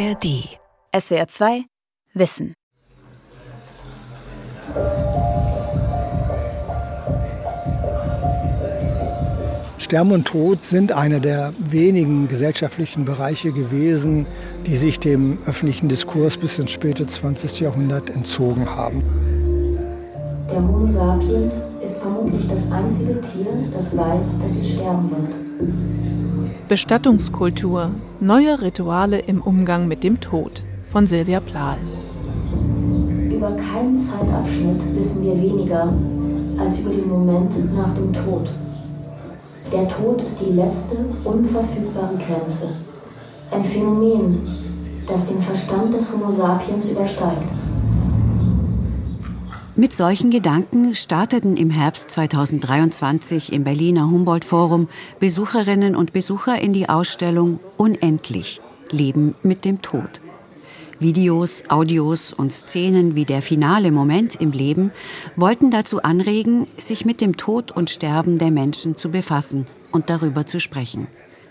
ARD. SWR 2 Wissen. Sterben und Tod sind einer der wenigen gesellschaftlichen Bereiche gewesen, die sich dem öffentlichen Diskurs bis ins späte 20. Jahrhundert entzogen haben. Der Homo sapiens ist vermutlich das einzige Tier, das weiß, dass es sterben wird. Bestattungskultur. Neue Rituale im Umgang mit dem Tod von Silvia Plahl. Über keinen Zeitabschnitt wissen wir weniger als über den Moment nach dem Tod. Der Tod ist die letzte unverfügbare Grenze. Ein Phänomen, das den Verstand des Homo sapiens übersteigt. Mit solchen Gedanken starteten im Herbst 2023 im Berliner Humboldt Forum Besucherinnen und Besucher in die Ausstellung Unendlich Leben mit dem Tod. Videos, Audios und Szenen wie der finale Moment im Leben wollten dazu anregen, sich mit dem Tod und Sterben der Menschen zu befassen und darüber zu sprechen.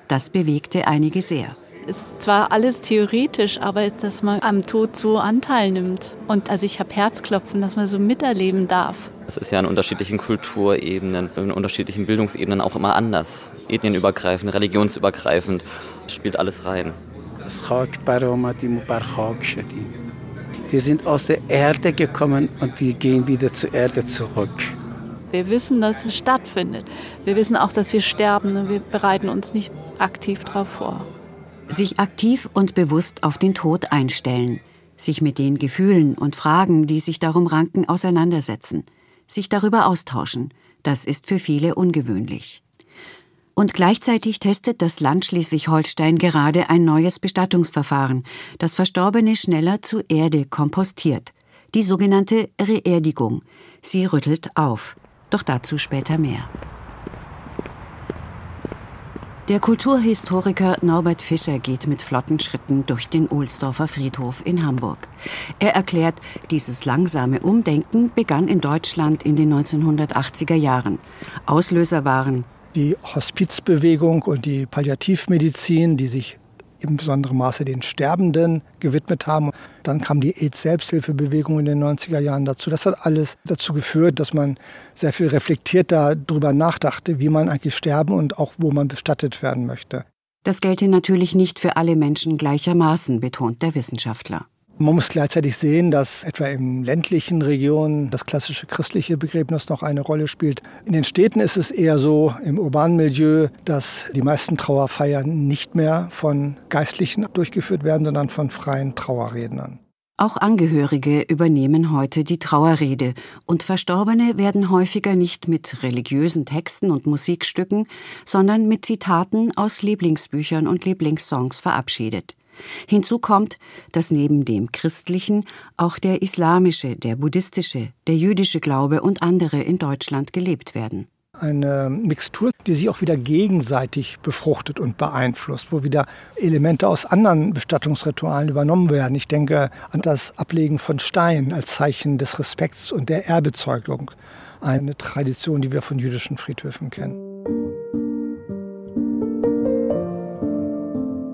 Das bewegte einige sehr. Ist zwar alles theoretisch, aber dass man am Tod so Anteil nimmt. Und also ich habe Herzklopfen, dass man so miterleben darf. Es ist ja in unterschiedlichen Kulturebenen, in unterschiedlichen Bildungsebenen auch immer anders. Ethnienübergreifend, religionsübergreifend. Das spielt alles rein. Wir sind aus der Erde gekommen und wir gehen wieder zur Erde zurück. Wir wissen, dass es stattfindet. Wir wissen auch, dass wir sterben und wir bereiten uns nicht aktiv darauf vor. Sich aktiv und bewusst auf den Tod einstellen, sich mit den Gefühlen und Fragen, die sich darum ranken, auseinandersetzen, sich darüber austauschen, das ist für viele ungewöhnlich. Und gleichzeitig testet das Land Schleswig-Holstein gerade ein neues Bestattungsverfahren, das Verstorbene schneller zu Erde kompostiert. Die sogenannte Reerdigung. Sie rüttelt auf. Doch dazu später mehr. Der Kulturhistoriker Norbert Fischer geht mit flotten Schritten durch den Ohlsdorfer Friedhof in Hamburg. Er erklärt, dieses langsame Umdenken begann in Deutschland in den 1980er Jahren. Auslöser waren die Hospizbewegung und die Palliativmedizin, die sich im besonderen Maße den Sterbenden gewidmet haben. Dann kam die AIDS-Selbsthilfebewegung in den 90er Jahren dazu. Das hat alles dazu geführt, dass man sehr viel reflektierter darüber nachdachte, wie man eigentlich sterben und auch wo man bestattet werden möchte. Das gelte natürlich nicht für alle Menschen gleichermaßen, betont der Wissenschaftler. Man muss gleichzeitig sehen, dass etwa in ländlichen Regionen das klassische christliche Begräbnis noch eine Rolle spielt. In den Städten ist es eher so im urbanen Milieu, dass die meisten Trauerfeiern nicht mehr von Geistlichen durchgeführt werden, sondern von freien Trauerrednern. Auch Angehörige übernehmen heute die Trauerrede und Verstorbene werden häufiger nicht mit religiösen Texten und Musikstücken, sondern mit Zitaten aus Lieblingsbüchern und Lieblingssongs verabschiedet. Hinzu kommt, dass neben dem christlichen auch der islamische, der buddhistische, der jüdische Glaube und andere in Deutschland gelebt werden. Eine Mixtur, die sich auch wieder gegenseitig befruchtet und beeinflusst, wo wieder Elemente aus anderen Bestattungsritualen übernommen werden. Ich denke an das Ablegen von Steinen als Zeichen des Respekts und der Erbezeugung. Eine Tradition, die wir von jüdischen Friedhöfen kennen.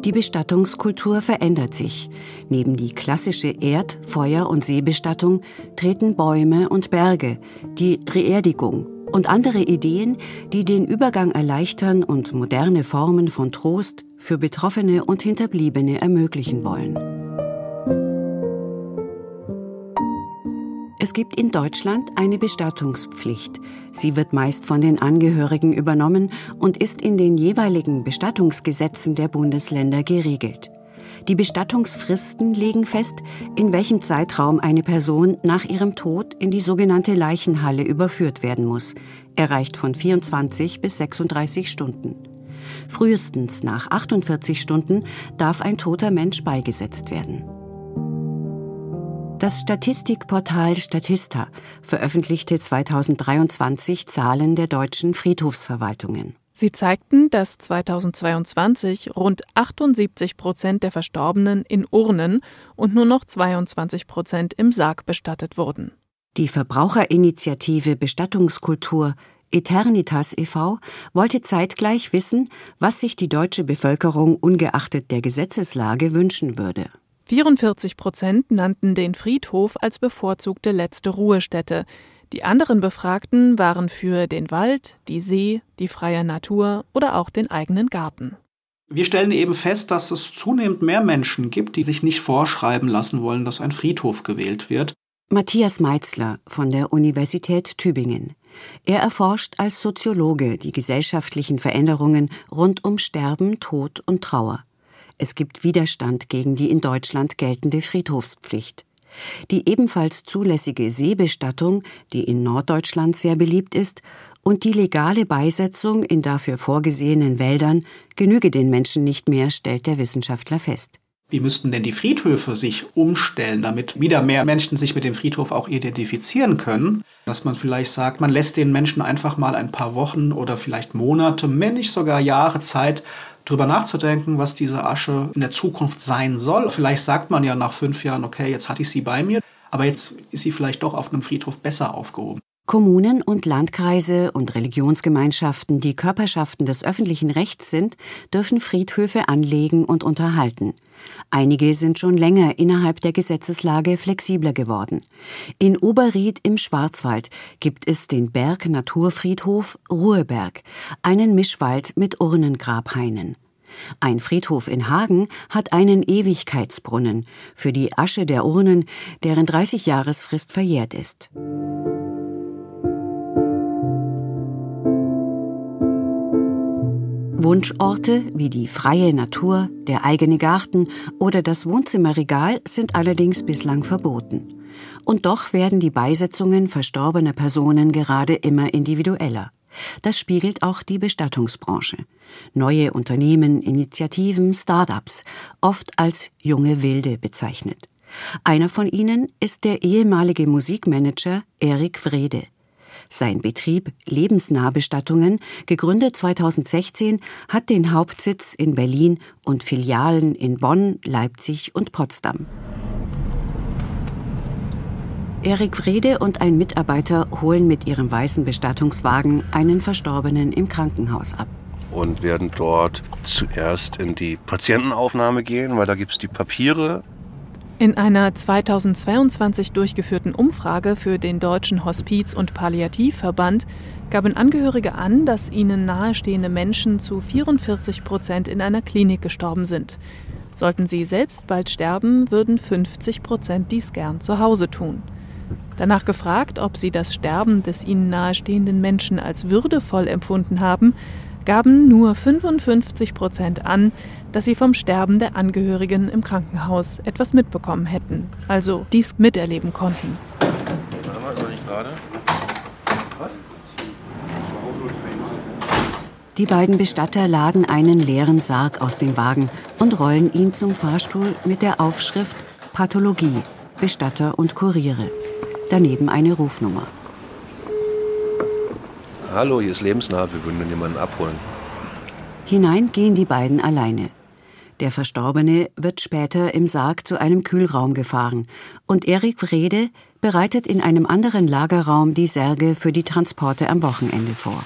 Die Bestattungskultur verändert sich. Neben die klassische Erd-, Feuer- und Seebestattung treten Bäume und Berge, die Reerdigung und andere Ideen, die den Übergang erleichtern und moderne Formen von Trost für Betroffene und Hinterbliebene ermöglichen wollen. Es gibt in Deutschland eine Bestattungspflicht. Sie wird meist von den Angehörigen übernommen und ist in den jeweiligen Bestattungsgesetzen der Bundesländer geregelt. Die Bestattungsfristen legen fest, in welchem Zeitraum eine Person nach ihrem Tod in die sogenannte Leichenhalle überführt werden muss. Erreicht von 24 bis 36 Stunden. Frühestens nach 48 Stunden darf ein toter Mensch beigesetzt werden. Das Statistikportal Statista veröffentlichte 2023 Zahlen der deutschen Friedhofsverwaltungen. Sie zeigten, dass 2022 rund 78 Prozent der Verstorbenen in Urnen und nur noch 22 Prozent im Sarg bestattet wurden. Die Verbraucherinitiative Bestattungskultur Eternitas e.V. wollte zeitgleich wissen, was sich die deutsche Bevölkerung ungeachtet der Gesetzeslage wünschen würde. 44 Prozent nannten den Friedhof als bevorzugte letzte Ruhestätte. Die anderen Befragten waren für den Wald, die See, die freie Natur oder auch den eigenen Garten. Wir stellen eben fest, dass es zunehmend mehr Menschen gibt, die sich nicht vorschreiben lassen wollen, dass ein Friedhof gewählt wird. Matthias Meitzler von der Universität Tübingen. Er erforscht als Soziologe die gesellschaftlichen Veränderungen rund um Sterben, Tod und Trauer. Es gibt Widerstand gegen die in Deutschland geltende Friedhofspflicht. Die ebenfalls zulässige Seebestattung, die in Norddeutschland sehr beliebt ist, und die legale Beisetzung in dafür vorgesehenen Wäldern genüge den Menschen nicht mehr, stellt der Wissenschaftler fest. Wie müssten denn die Friedhöfe sich umstellen, damit wieder mehr Menschen sich mit dem Friedhof auch identifizieren können? Dass man vielleicht sagt, man lässt den Menschen einfach mal ein paar Wochen oder vielleicht Monate, wenn nicht sogar Jahre Zeit, darüber nachzudenken, was diese Asche in der Zukunft sein soll. Vielleicht sagt man ja nach fünf Jahren, okay, jetzt hatte ich sie bei mir, aber jetzt ist sie vielleicht doch auf einem Friedhof besser aufgehoben. Kommunen und Landkreise und Religionsgemeinschaften, die Körperschaften des öffentlichen Rechts sind, dürfen Friedhöfe anlegen und unterhalten. Einige sind schon länger innerhalb der Gesetzeslage flexibler geworden. In Oberried im Schwarzwald gibt es den Berg Naturfriedhof Ruheberg, einen Mischwald mit Urnengrabhainen. Ein Friedhof in Hagen hat einen Ewigkeitsbrunnen für die Asche der Urnen, deren 30 Jahresfrist verjährt ist. Wunschorte wie die freie Natur, der eigene Garten oder das Wohnzimmerregal sind allerdings bislang verboten. Und doch werden die Beisetzungen verstorbener Personen gerade immer individueller. Das spiegelt auch die Bestattungsbranche. Neue Unternehmen, Initiativen, Start-ups, oft als junge Wilde bezeichnet. Einer von ihnen ist der ehemalige Musikmanager Erik Wrede. Sein Betrieb Lebensnahbestattungen, gegründet 2016, hat den Hauptsitz in Berlin und Filialen in Bonn, Leipzig und Potsdam. Erik Wrede und ein Mitarbeiter holen mit ihrem weißen Bestattungswagen einen Verstorbenen im Krankenhaus ab. Und werden dort zuerst in die Patientenaufnahme gehen, weil da gibt es die Papiere in einer 2022 durchgeführten Umfrage für den Deutschen Hospiz- und Palliativverband gaben Angehörige an, dass ihnen nahestehende Menschen zu 44 Prozent in einer Klinik gestorben sind. Sollten sie selbst bald sterben, würden 50 Prozent dies gern zu Hause tun. Danach gefragt, ob sie das Sterben des ihnen nahestehenden Menschen als würdevoll empfunden haben, gaben nur 55 Prozent an, dass sie vom Sterben der Angehörigen im Krankenhaus etwas mitbekommen hätten, also dies miterleben konnten. Die beiden Bestatter laden einen leeren Sarg aus dem Wagen und rollen ihn zum Fahrstuhl mit der Aufschrift Pathologie, Bestatter und Kuriere. Daneben eine Rufnummer. Hallo, hier ist lebensnah, wir würden jemanden abholen. Hinein gehen die beiden alleine. Der Verstorbene wird später im Sarg zu einem Kühlraum gefahren und Erik Wrede bereitet in einem anderen Lagerraum die Särge für die Transporte am Wochenende vor.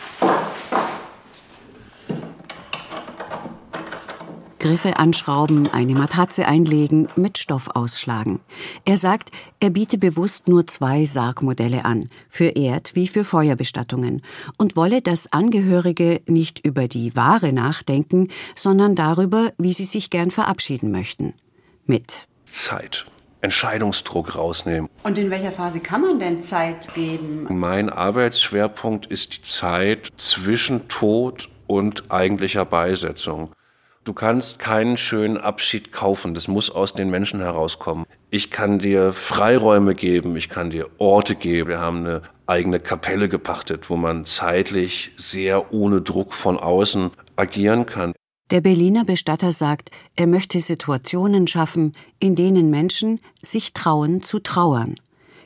Griffe anschrauben, eine Matratze einlegen, mit Stoff ausschlagen. Er sagt, er biete bewusst nur zwei Sargmodelle an, für Erd- wie für Feuerbestattungen, und wolle, dass Angehörige nicht über die Ware nachdenken, sondern darüber, wie sie sich gern verabschieden möchten. Mit Zeit. Entscheidungsdruck rausnehmen. Und in welcher Phase kann man denn Zeit geben? Mein Arbeitsschwerpunkt ist die Zeit zwischen Tod und eigentlicher Beisetzung. Du kannst keinen schönen Abschied kaufen. Das muss aus den Menschen herauskommen. Ich kann dir Freiräume geben, ich kann dir Orte geben. Wir haben eine eigene Kapelle gepachtet, wo man zeitlich sehr ohne Druck von außen agieren kann. Der Berliner Bestatter sagt, er möchte Situationen schaffen, in denen Menschen sich trauen zu trauern.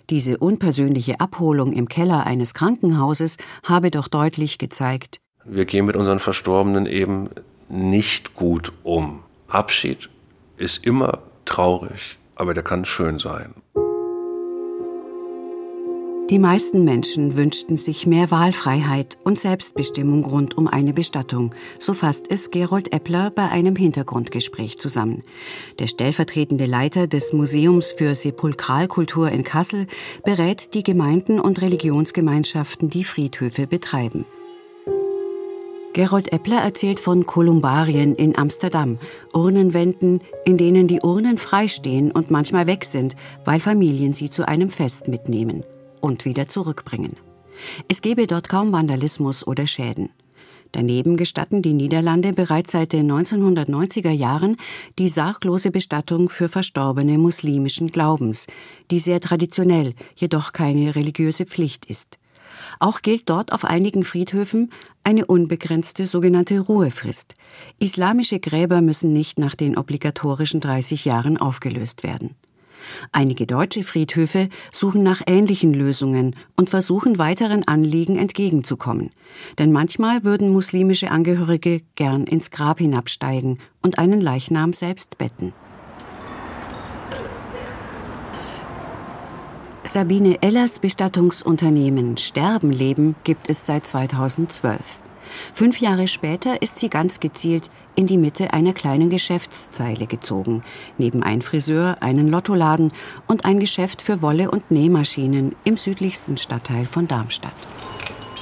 Diese unpersönliche Abholung im Keller eines Krankenhauses habe doch deutlich gezeigt, wir gehen mit unseren Verstorbenen eben nicht gut um. Abschied ist immer traurig, aber der kann schön sein. Die meisten Menschen wünschten sich mehr Wahlfreiheit und Selbstbestimmung rund um eine Bestattung. So fasst es Gerold Eppler bei einem Hintergrundgespräch zusammen. Der stellvertretende Leiter des Museums für Sepulkralkultur in Kassel berät die Gemeinden und Religionsgemeinschaften, die Friedhöfe betreiben. Gerold Eppler erzählt von Kolumbarien in Amsterdam, Urnenwänden, in denen die Urnen freistehen und manchmal weg sind, weil Familien sie zu einem Fest mitnehmen und wieder zurückbringen. Es gebe dort kaum Vandalismus oder Schäden. Daneben gestatten die Niederlande bereits seit den 1990er Jahren die sarglose Bestattung für Verstorbene muslimischen Glaubens, die sehr traditionell, jedoch keine religiöse Pflicht ist. Auch gilt dort auf einigen Friedhöfen eine unbegrenzte sogenannte Ruhefrist. Islamische Gräber müssen nicht nach den obligatorischen 30 Jahren aufgelöst werden. Einige deutsche Friedhöfe suchen nach ähnlichen Lösungen und versuchen weiteren Anliegen entgegenzukommen. Denn manchmal würden muslimische Angehörige gern ins Grab hinabsteigen und einen Leichnam selbst betten. Sabine Ellers Bestattungsunternehmen Sterbenleben gibt es seit 2012. Fünf Jahre später ist sie ganz gezielt in die Mitte einer kleinen Geschäftszeile gezogen, neben ein Friseur, einen Lottoladen und ein Geschäft für Wolle- und Nähmaschinen im südlichsten Stadtteil von Darmstadt.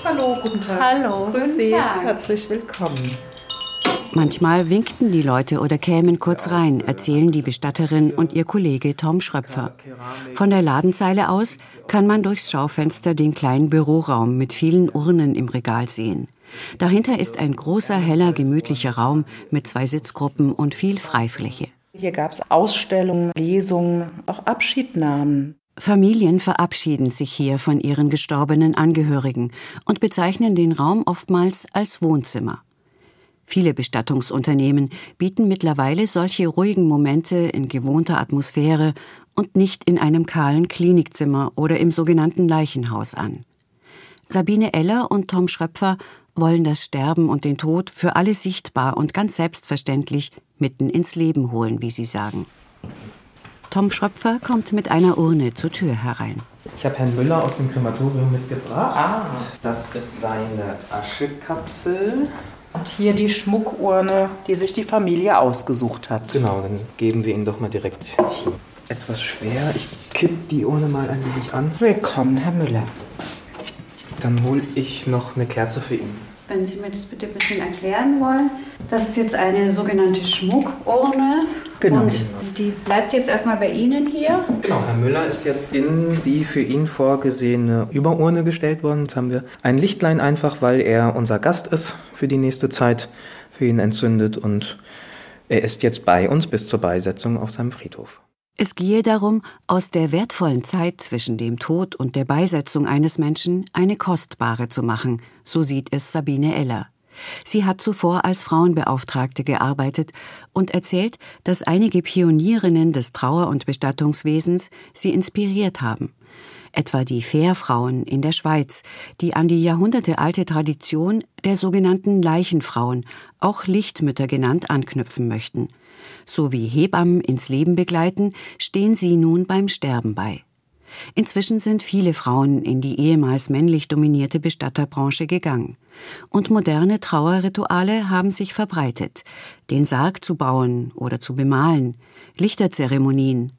Hallo, guten Tag. Hallo, Grüß Sie, herzlich willkommen. Manchmal winkten die Leute oder kämen kurz rein, erzählen die Bestatterin und ihr Kollege Tom Schröpfer. Von der Ladenzeile aus kann man durchs Schaufenster den kleinen Büroraum mit vielen Urnen im Regal sehen. Dahinter ist ein großer, heller, gemütlicher Raum mit zwei Sitzgruppen und viel Freifläche. Hier gab es Ausstellungen, Lesungen, auch Abschiednahmen. Familien verabschieden sich hier von ihren gestorbenen Angehörigen und bezeichnen den Raum oftmals als Wohnzimmer. Viele Bestattungsunternehmen bieten mittlerweile solche ruhigen Momente in gewohnter Atmosphäre und nicht in einem kahlen Klinikzimmer oder im sogenannten Leichenhaus an. Sabine Eller und Tom Schröpfer wollen das Sterben und den Tod für alle sichtbar und ganz selbstverständlich mitten ins Leben holen, wie sie sagen. Tom Schröpfer kommt mit einer Urne zur Tür herein. Ich habe Herrn Müller aus dem Krematorium mitgebracht. Ah. Das ist seine Aschekapsel. Und hier die Schmuckurne, die sich die Familie ausgesucht hat. Genau, dann geben wir ihn doch mal direkt hier. Etwas schwer. Ich kipp die Urne mal ein wenig an. Willkommen, Herr Müller. Dann hole ich noch eine Kerze für ihn. Wenn Sie mir das bitte ein bisschen erklären wollen. Das ist jetzt eine sogenannte Schmuckurne. Genau. Und die bleibt jetzt erstmal bei Ihnen hier. Genau, Herr Müller ist jetzt in die für ihn vorgesehene Überurne gestellt worden. Jetzt haben wir ein Lichtlein einfach, weil er unser Gast ist für die nächste Zeit, für ihn entzündet und er ist jetzt bei uns bis zur Beisetzung auf seinem Friedhof. Es gehe darum, aus der wertvollen Zeit zwischen dem Tod und der Beisetzung eines Menschen eine kostbare zu machen, so sieht es Sabine Eller. Sie hat zuvor als Frauenbeauftragte gearbeitet und erzählt, dass einige Pionierinnen des Trauer- und Bestattungswesens sie inspiriert haben. Etwa die Fährfrauen in der Schweiz, die an die jahrhundertealte Tradition der sogenannten Leichenfrauen, auch Lichtmütter genannt, anknüpfen möchten. So wie Hebammen ins Leben begleiten, stehen sie nun beim Sterben bei. Inzwischen sind viele Frauen in die ehemals männlich dominierte Bestatterbranche gegangen. Und moderne Trauerrituale haben sich verbreitet. Den Sarg zu bauen oder zu bemalen, Lichterzeremonien.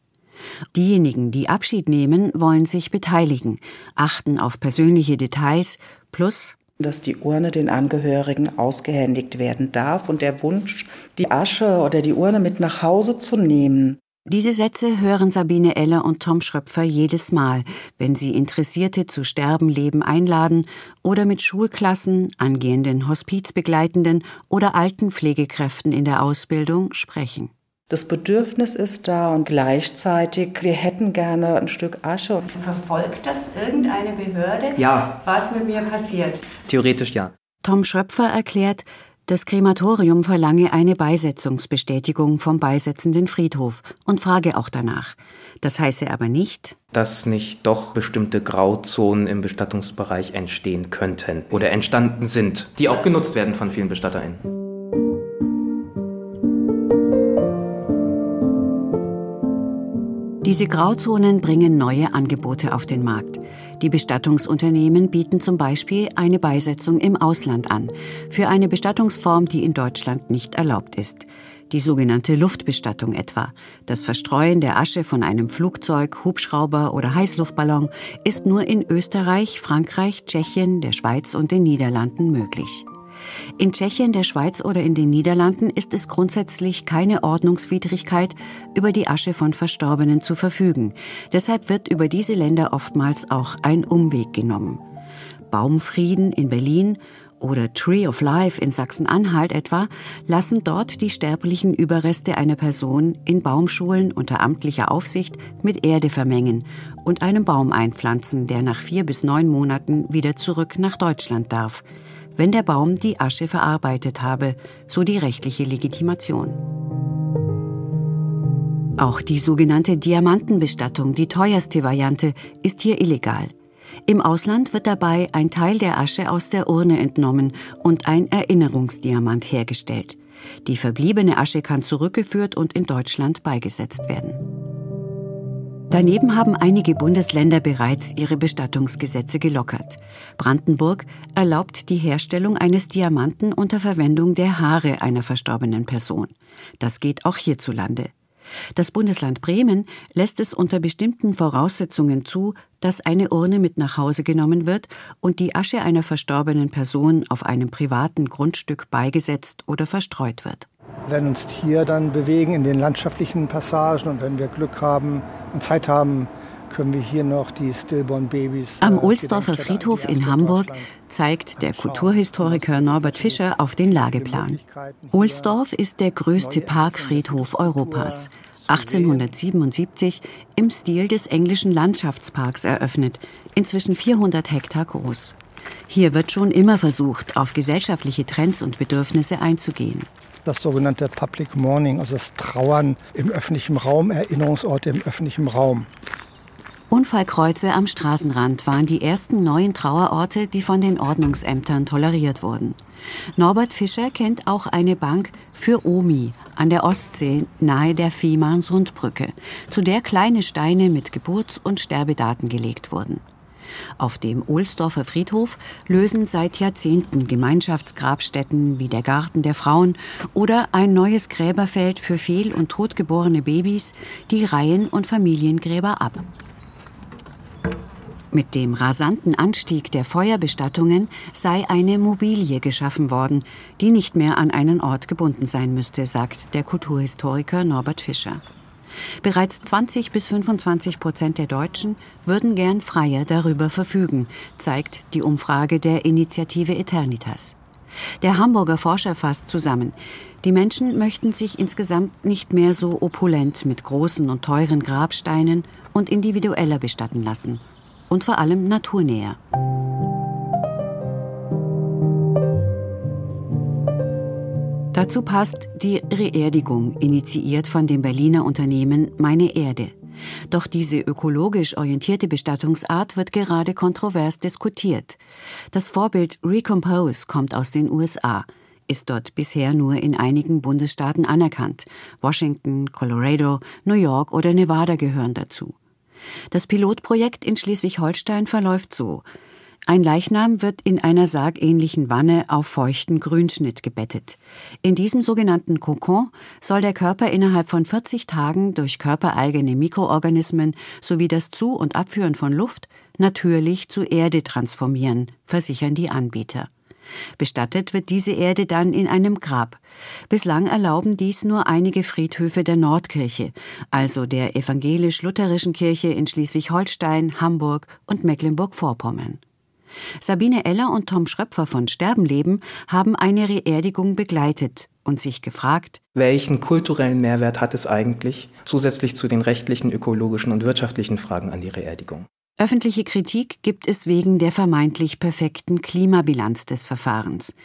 Diejenigen, die Abschied nehmen, wollen sich beteiligen, achten auf persönliche Details plus dass die Urne den Angehörigen ausgehändigt werden darf und der Wunsch, die Asche oder die Urne mit nach Hause zu nehmen. Diese Sätze hören Sabine Eller und Tom Schröpfer jedes Mal, wenn sie Interessierte zu Sterbenleben einladen oder mit Schulklassen, angehenden Hospizbegleitenden oder Altenpflegekräften in der Ausbildung sprechen. Das Bedürfnis ist da und gleichzeitig, wir hätten gerne ein Stück Asche. Verfolgt das irgendeine Behörde? Ja. Was mit mir passiert? Theoretisch ja. Tom Schröpfer erklärt, das Krematorium verlange eine Beisetzungsbestätigung vom beisetzenden Friedhof und frage auch danach. Das heiße aber nicht, dass nicht doch bestimmte Grauzonen im Bestattungsbereich entstehen könnten oder entstanden sind, die auch genutzt werden von vielen BestatterInnen. Diese Grauzonen bringen neue Angebote auf den Markt. Die Bestattungsunternehmen bieten zum Beispiel eine Beisetzung im Ausland an, für eine Bestattungsform, die in Deutschland nicht erlaubt ist. Die sogenannte Luftbestattung etwa. Das Verstreuen der Asche von einem Flugzeug, Hubschrauber oder Heißluftballon ist nur in Österreich, Frankreich, Tschechien, der Schweiz und den Niederlanden möglich. In Tschechien, der Schweiz oder in den Niederlanden ist es grundsätzlich keine Ordnungswidrigkeit, über die Asche von Verstorbenen zu verfügen. Deshalb wird über diese Länder oftmals auch ein Umweg genommen. Baumfrieden in Berlin oder Tree of Life in Sachsen-Anhalt etwa lassen dort die sterblichen Überreste einer Person in Baumschulen unter amtlicher Aufsicht mit Erde vermengen und einen Baum einpflanzen, der nach vier bis neun Monaten wieder zurück nach Deutschland darf wenn der Baum die Asche verarbeitet habe, so die rechtliche Legitimation. Auch die sogenannte Diamantenbestattung, die teuerste Variante, ist hier illegal. Im Ausland wird dabei ein Teil der Asche aus der Urne entnommen und ein Erinnerungsdiamant hergestellt. Die verbliebene Asche kann zurückgeführt und in Deutschland beigesetzt werden. Daneben haben einige Bundesländer bereits ihre Bestattungsgesetze gelockert. Brandenburg erlaubt die Herstellung eines Diamanten unter Verwendung der Haare einer verstorbenen Person. Das geht auch hierzulande. Das Bundesland Bremen lässt es unter bestimmten Voraussetzungen zu, dass eine Urne mit nach Hause genommen wird und die Asche einer verstorbenen Person auf einem privaten Grundstück beigesetzt oder verstreut wird werden uns hier dann bewegen in den landschaftlichen Passagen und wenn wir Glück haben und Zeit haben, können wir hier noch die Stillborn Babys. Am äh, Ohlsdorfer Friedhof in Hamburg zeigt der Kulturhistoriker Norbert Fischer auf den Lageplan. Ohlsdorf ist der größte Parkfriedhof Europas. 1877 im Stil des englischen Landschaftsparks eröffnet, inzwischen 400 Hektar groß. Hier wird schon immer versucht, auf gesellschaftliche Trends und Bedürfnisse einzugehen das sogenannte Public Mourning, also das Trauern im öffentlichen Raum, Erinnerungsorte im öffentlichen Raum. Unfallkreuze am Straßenrand waren die ersten neuen Trauerorte, die von den Ordnungsämtern toleriert wurden. Norbert Fischer kennt auch eine Bank für Omi an der Ostsee nahe der Fehmarnsundbrücke, zu der kleine Steine mit Geburts- und Sterbedaten gelegt wurden. Auf dem Ohlsdorfer Friedhof lösen seit Jahrzehnten Gemeinschaftsgrabstätten wie der Garten der Frauen oder ein neues Gräberfeld für fehl- und totgeborene Babys die Reihen- und Familiengräber ab. Mit dem rasanten Anstieg der Feuerbestattungen sei eine Mobilie geschaffen worden, die nicht mehr an einen Ort gebunden sein müsste, sagt der Kulturhistoriker Norbert Fischer. Bereits 20 bis 25 Prozent der Deutschen würden gern freier darüber verfügen, zeigt die Umfrage der Initiative Eternitas. Der Hamburger Forscher fasst zusammen. Die Menschen möchten sich insgesamt nicht mehr so opulent mit großen und teuren Grabsteinen und individueller bestatten lassen. Und vor allem naturnäher. Dazu passt die Reerdigung, initiiert von dem Berliner Unternehmen Meine Erde. Doch diese ökologisch orientierte Bestattungsart wird gerade kontrovers diskutiert. Das Vorbild Recompose kommt aus den USA, ist dort bisher nur in einigen Bundesstaaten anerkannt. Washington, Colorado, New York oder Nevada gehören dazu. Das Pilotprojekt in Schleswig-Holstein verläuft so. Ein Leichnam wird in einer sargähnlichen Wanne auf feuchten Grünschnitt gebettet. In diesem sogenannten Kokon soll der Körper innerhalb von 40 Tagen durch körpereigene Mikroorganismen sowie das Zu- und Abführen von Luft natürlich zu Erde transformieren, versichern die Anbieter. Bestattet wird diese Erde dann in einem Grab. Bislang erlauben dies nur einige Friedhöfe der Nordkirche, also der evangelisch-lutherischen Kirche in Schleswig-Holstein, Hamburg und Mecklenburg-Vorpommern. Sabine Eller und Tom Schröpfer von Sterbenleben haben eine Reerdigung begleitet und sich gefragt, welchen kulturellen Mehrwert hat es eigentlich zusätzlich zu den rechtlichen, ökologischen und wirtschaftlichen Fragen an die Reerdigung? Öffentliche Kritik gibt es wegen der vermeintlich perfekten Klimabilanz des Verfahrens.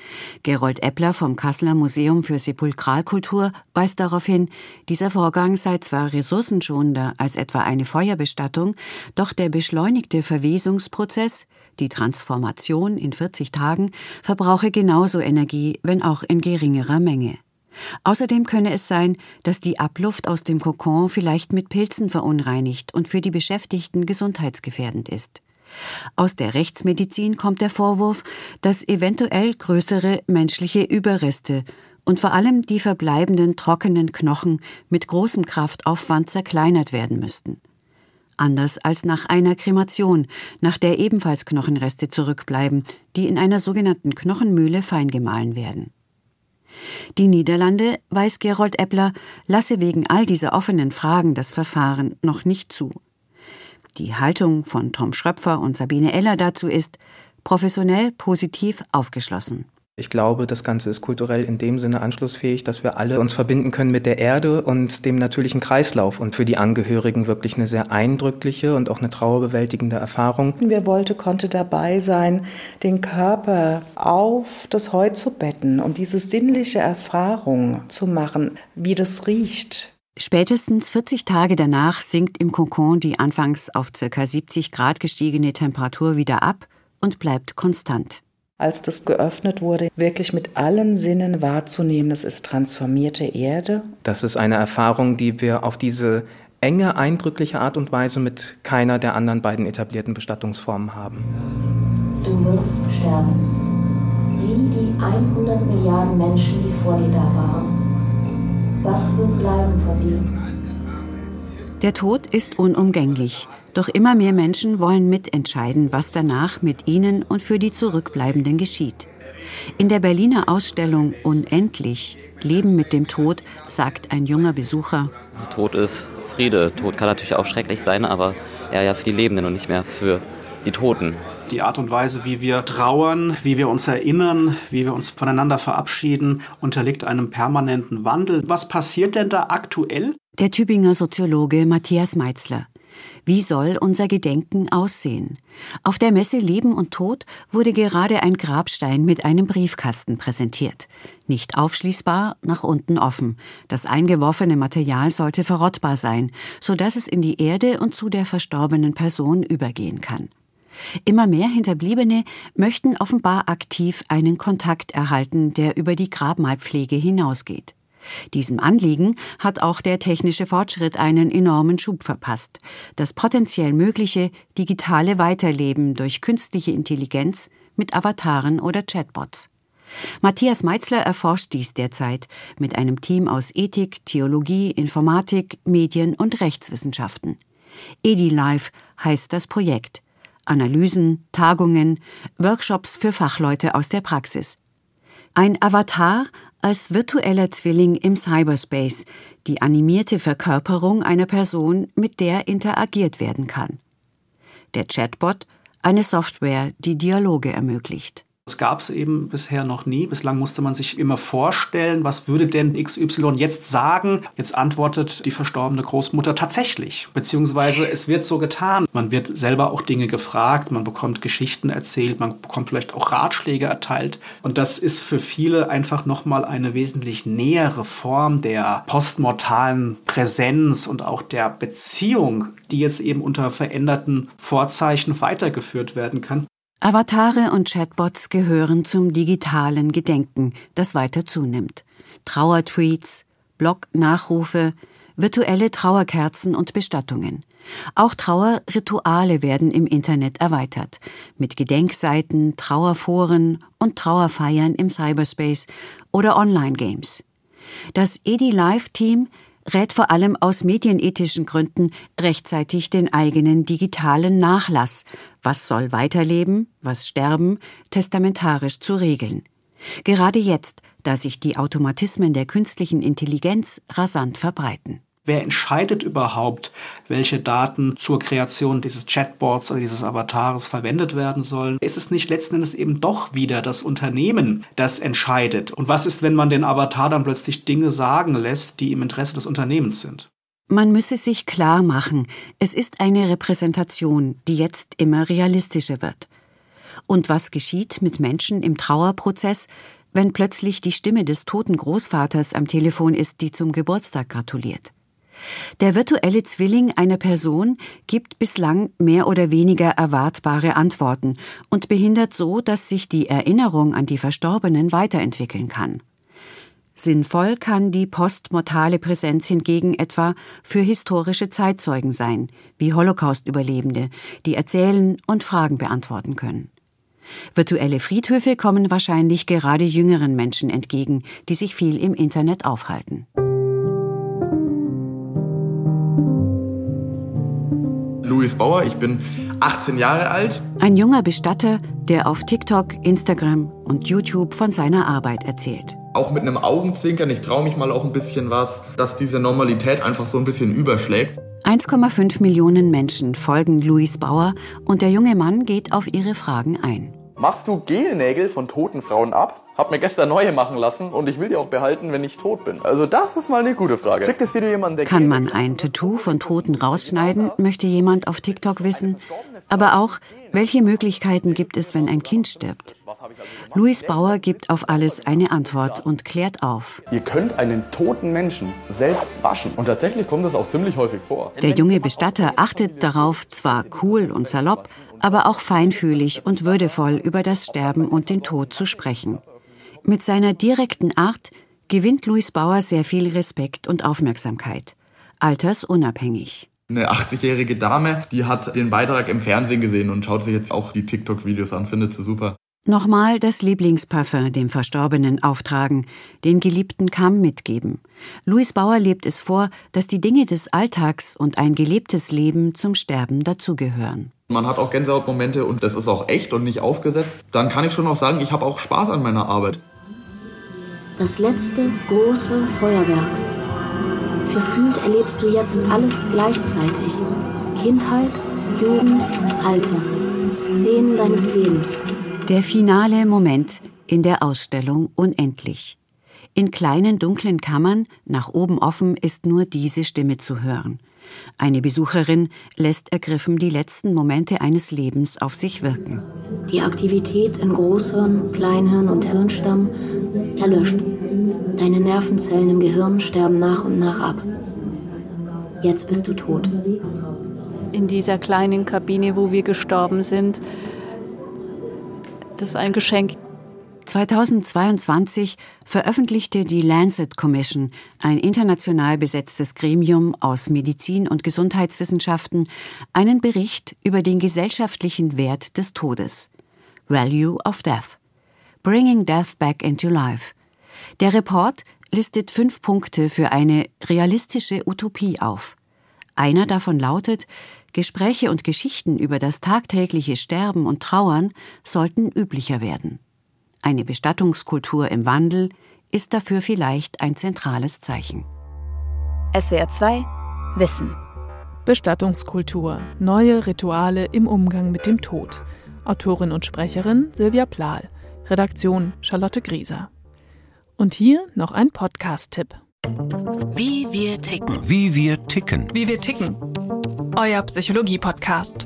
Gerold Eppler vom Kasseler Museum für Sepulkralkultur weist darauf hin, dieser Vorgang sei zwar ressourcenschonender als etwa eine Feuerbestattung, doch der beschleunigte Verwesungsprozess die Transformation in 40 Tagen verbrauche genauso Energie, wenn auch in geringerer Menge. Außerdem könne es sein, dass die Abluft aus dem Kokon vielleicht mit Pilzen verunreinigt und für die Beschäftigten gesundheitsgefährdend ist. Aus der Rechtsmedizin kommt der Vorwurf, dass eventuell größere menschliche Überreste und vor allem die verbleibenden trockenen Knochen mit großem Kraftaufwand zerkleinert werden müssten. Anders als nach einer Kremation, nach der ebenfalls Knochenreste zurückbleiben, die in einer sogenannten Knochenmühle feingemahlen werden. Die Niederlande, weiß Gerold Eppler, lasse wegen all dieser offenen Fragen das Verfahren noch nicht zu. Die Haltung von Tom Schröpfer und Sabine Eller dazu ist professionell positiv aufgeschlossen. Ich glaube, das Ganze ist kulturell in dem Sinne anschlussfähig, dass wir alle uns verbinden können mit der Erde und dem natürlichen Kreislauf und für die Angehörigen wirklich eine sehr eindrückliche und auch eine trauerbewältigende Erfahrung. Wer wollte, konnte dabei sein, den Körper auf das Heu zu betten, um diese sinnliche Erfahrung zu machen, wie das riecht, Spätestens 40 Tage danach sinkt im Kokon die anfangs auf ca. 70 Grad gestiegene Temperatur wieder ab und bleibt konstant. Als das geöffnet wurde, wirklich mit allen Sinnen wahrzunehmen, das ist transformierte Erde. Das ist eine Erfahrung, die wir auf diese enge, eindrückliche Art und Weise mit keiner der anderen beiden etablierten Bestattungsformen haben. Du wirst sterben, wie die 100 Milliarden Menschen, die vor dir da waren. Was wird bleiben von dir? Der Tod ist unumgänglich, doch immer mehr Menschen wollen mitentscheiden, was danach mit ihnen und für die Zurückbleibenden geschieht. In der Berliner Ausstellung Unendlich Leben mit dem Tod sagt ein junger Besucher: Tod ist Friede. Tod kann natürlich auch schrecklich sein, aber ja, ja für die Lebenden und nicht mehr für die Toten. Die Art und Weise, wie wir trauern, wie wir uns erinnern, wie wir uns voneinander verabschieden, unterliegt einem permanenten Wandel. Was passiert denn da aktuell? Der Tübinger Soziologe Matthias Meitzler. Wie soll unser Gedenken aussehen? Auf der Messe Leben und Tod wurde gerade ein Grabstein mit einem Briefkasten präsentiert. Nicht aufschließbar, nach unten offen. Das eingeworfene Material sollte verrottbar sein, so dass es in die Erde und zu der verstorbenen Person übergehen kann. Immer mehr Hinterbliebene möchten offenbar aktiv einen Kontakt erhalten, der über die Grabmalpflege hinausgeht. Diesem Anliegen hat auch der technische Fortschritt einen enormen Schub verpasst. Das potenziell mögliche digitale Weiterleben durch künstliche Intelligenz mit Avataren oder Chatbots. Matthias Meitzler erforscht dies derzeit mit einem Team aus Ethik, Theologie, Informatik, Medien und Rechtswissenschaften. EdiLife heißt das Projekt. Analysen, Tagungen, Workshops für Fachleute aus der Praxis. Ein Avatar als virtueller Zwilling im Cyberspace, die animierte Verkörperung einer Person, mit der interagiert werden kann. Der Chatbot eine Software, die Dialoge ermöglicht. Das gab es eben bisher noch nie. Bislang musste man sich immer vorstellen, was würde denn XY jetzt sagen? Jetzt antwortet die verstorbene Großmutter tatsächlich. Beziehungsweise es wird so getan. Man wird selber auch Dinge gefragt, man bekommt Geschichten erzählt, man bekommt vielleicht auch Ratschläge erteilt. Und das ist für viele einfach nochmal eine wesentlich nähere Form der postmortalen Präsenz und auch der Beziehung, die jetzt eben unter veränderten Vorzeichen weitergeführt werden kann. Avatare und Chatbots gehören zum digitalen Gedenken, das weiter zunimmt. Trauertweets, Blog-Nachrufe, virtuelle Trauerkerzen und Bestattungen. Auch Trauerrituale werden im Internet erweitert, mit Gedenkseiten, Trauerforen und Trauerfeiern im Cyberspace oder Online-Games. Das EDI-Live-Team rät vor allem aus medienethischen Gründen rechtzeitig den eigenen digitalen Nachlass, was soll weiterleben, was sterben, testamentarisch zu regeln. Gerade jetzt, da sich die Automatismen der künstlichen Intelligenz rasant verbreiten. Wer entscheidet überhaupt, welche Daten zur Kreation dieses Chatbots oder dieses Avatares verwendet werden sollen? Ist es nicht letzten Endes eben doch wieder das Unternehmen, das entscheidet? Und was ist, wenn man den Avatar dann plötzlich Dinge sagen lässt, die im Interesse des Unternehmens sind? Man müsse sich klar machen, es ist eine Repräsentation, die jetzt immer realistischer wird. Und was geschieht mit Menschen im Trauerprozess, wenn plötzlich die Stimme des toten Großvaters am Telefon ist, die zum Geburtstag gratuliert? Der virtuelle Zwilling einer Person gibt bislang mehr oder weniger erwartbare Antworten und behindert so, dass sich die Erinnerung an die Verstorbenen weiterentwickeln kann. Sinnvoll kann die postmortale Präsenz hingegen etwa für historische Zeitzeugen sein, wie Holocaust-Überlebende, die erzählen und Fragen beantworten können. Virtuelle Friedhöfe kommen wahrscheinlich gerade jüngeren Menschen entgegen, die sich viel im Internet aufhalten. Luis Bauer, ich bin 18 Jahre alt. Ein junger Bestatter, der auf TikTok, Instagram und YouTube von seiner Arbeit erzählt. Auch mit einem Augenzwinkern, ich traue mich mal auch ein bisschen was, dass diese Normalität einfach so ein bisschen überschlägt. 1,5 Millionen Menschen folgen Luis Bauer und der junge Mann geht auf ihre Fragen ein. Machst du Gelnägel von toten Frauen ab? Hab mir gestern neue machen lassen und ich will die auch behalten, wenn ich tot bin. Also das ist mal eine gute Frage. Schickt das Video jemand, der Kann man ein Tattoo von Toten rausschneiden, möchte jemand auf TikTok wissen. Aber auch, welche Möglichkeiten gibt es, wenn ein Kind stirbt? Luis Bauer gibt auf alles eine Antwort und klärt auf. Ihr könnt einen toten Menschen selbst waschen. Und tatsächlich kommt das auch ziemlich häufig vor. Der junge Bestatter achtet darauf, zwar cool und salopp, aber auch feinfühlig und würdevoll über das Sterben und den Tod zu sprechen. Mit seiner direkten Art gewinnt Luis Bauer sehr viel Respekt und Aufmerksamkeit, altersunabhängig. Eine 80-jährige Dame, die hat den Beitrag im Fernsehen gesehen und schaut sich jetzt auch die TikTok-Videos an, findet sie super. Nochmal das Lieblingsparfum dem Verstorbenen auftragen, den geliebten Kamm mitgeben. Louis Bauer lebt es vor, dass die Dinge des Alltags und ein gelebtes Leben zum Sterben dazugehören. Man hat auch Gänsehautmomente und das ist auch echt und nicht aufgesetzt. Dann kann ich schon auch sagen, ich habe auch Spaß an meiner Arbeit. Das letzte große Feuerwerk. Verfühlt erlebst du jetzt alles gleichzeitig. Kindheit, Jugend, Alter. Szenen deines Lebens. Der finale Moment in der Ausstellung unendlich. In kleinen dunklen Kammern, nach oben offen, ist nur diese Stimme zu hören. Eine Besucherin lässt ergriffen die letzten Momente eines Lebens auf sich wirken. Die Aktivität in Großhirn, Kleinhirn und Hirnstamm erlöscht. Deine Nervenzellen im Gehirn sterben nach und nach ab. Jetzt bist du tot. In dieser kleinen Kabine, wo wir gestorben sind, das ist ein Geschenk. 2022 veröffentlichte die Lancet Commission, ein international besetztes Gremium aus Medizin und Gesundheitswissenschaften, einen Bericht über den gesellschaftlichen Wert des Todes. Value of Death. Bringing Death Back into Life. Der Report listet fünf Punkte für eine realistische Utopie auf. Einer davon lautet, Gespräche und Geschichten über das tagtägliche Sterben und Trauern sollten üblicher werden. Eine Bestattungskultur im Wandel ist dafür vielleicht ein zentrales Zeichen. SWR 2 Wissen. Bestattungskultur. Neue Rituale im Umgang mit dem Tod. Autorin und Sprecherin Silvia Plahl. Redaktion Charlotte Grieser. Und hier noch ein Podcast-Tipp. Wie wir ticken. Wie wir ticken. Wie wir ticken. Euer Psychologie-Podcast.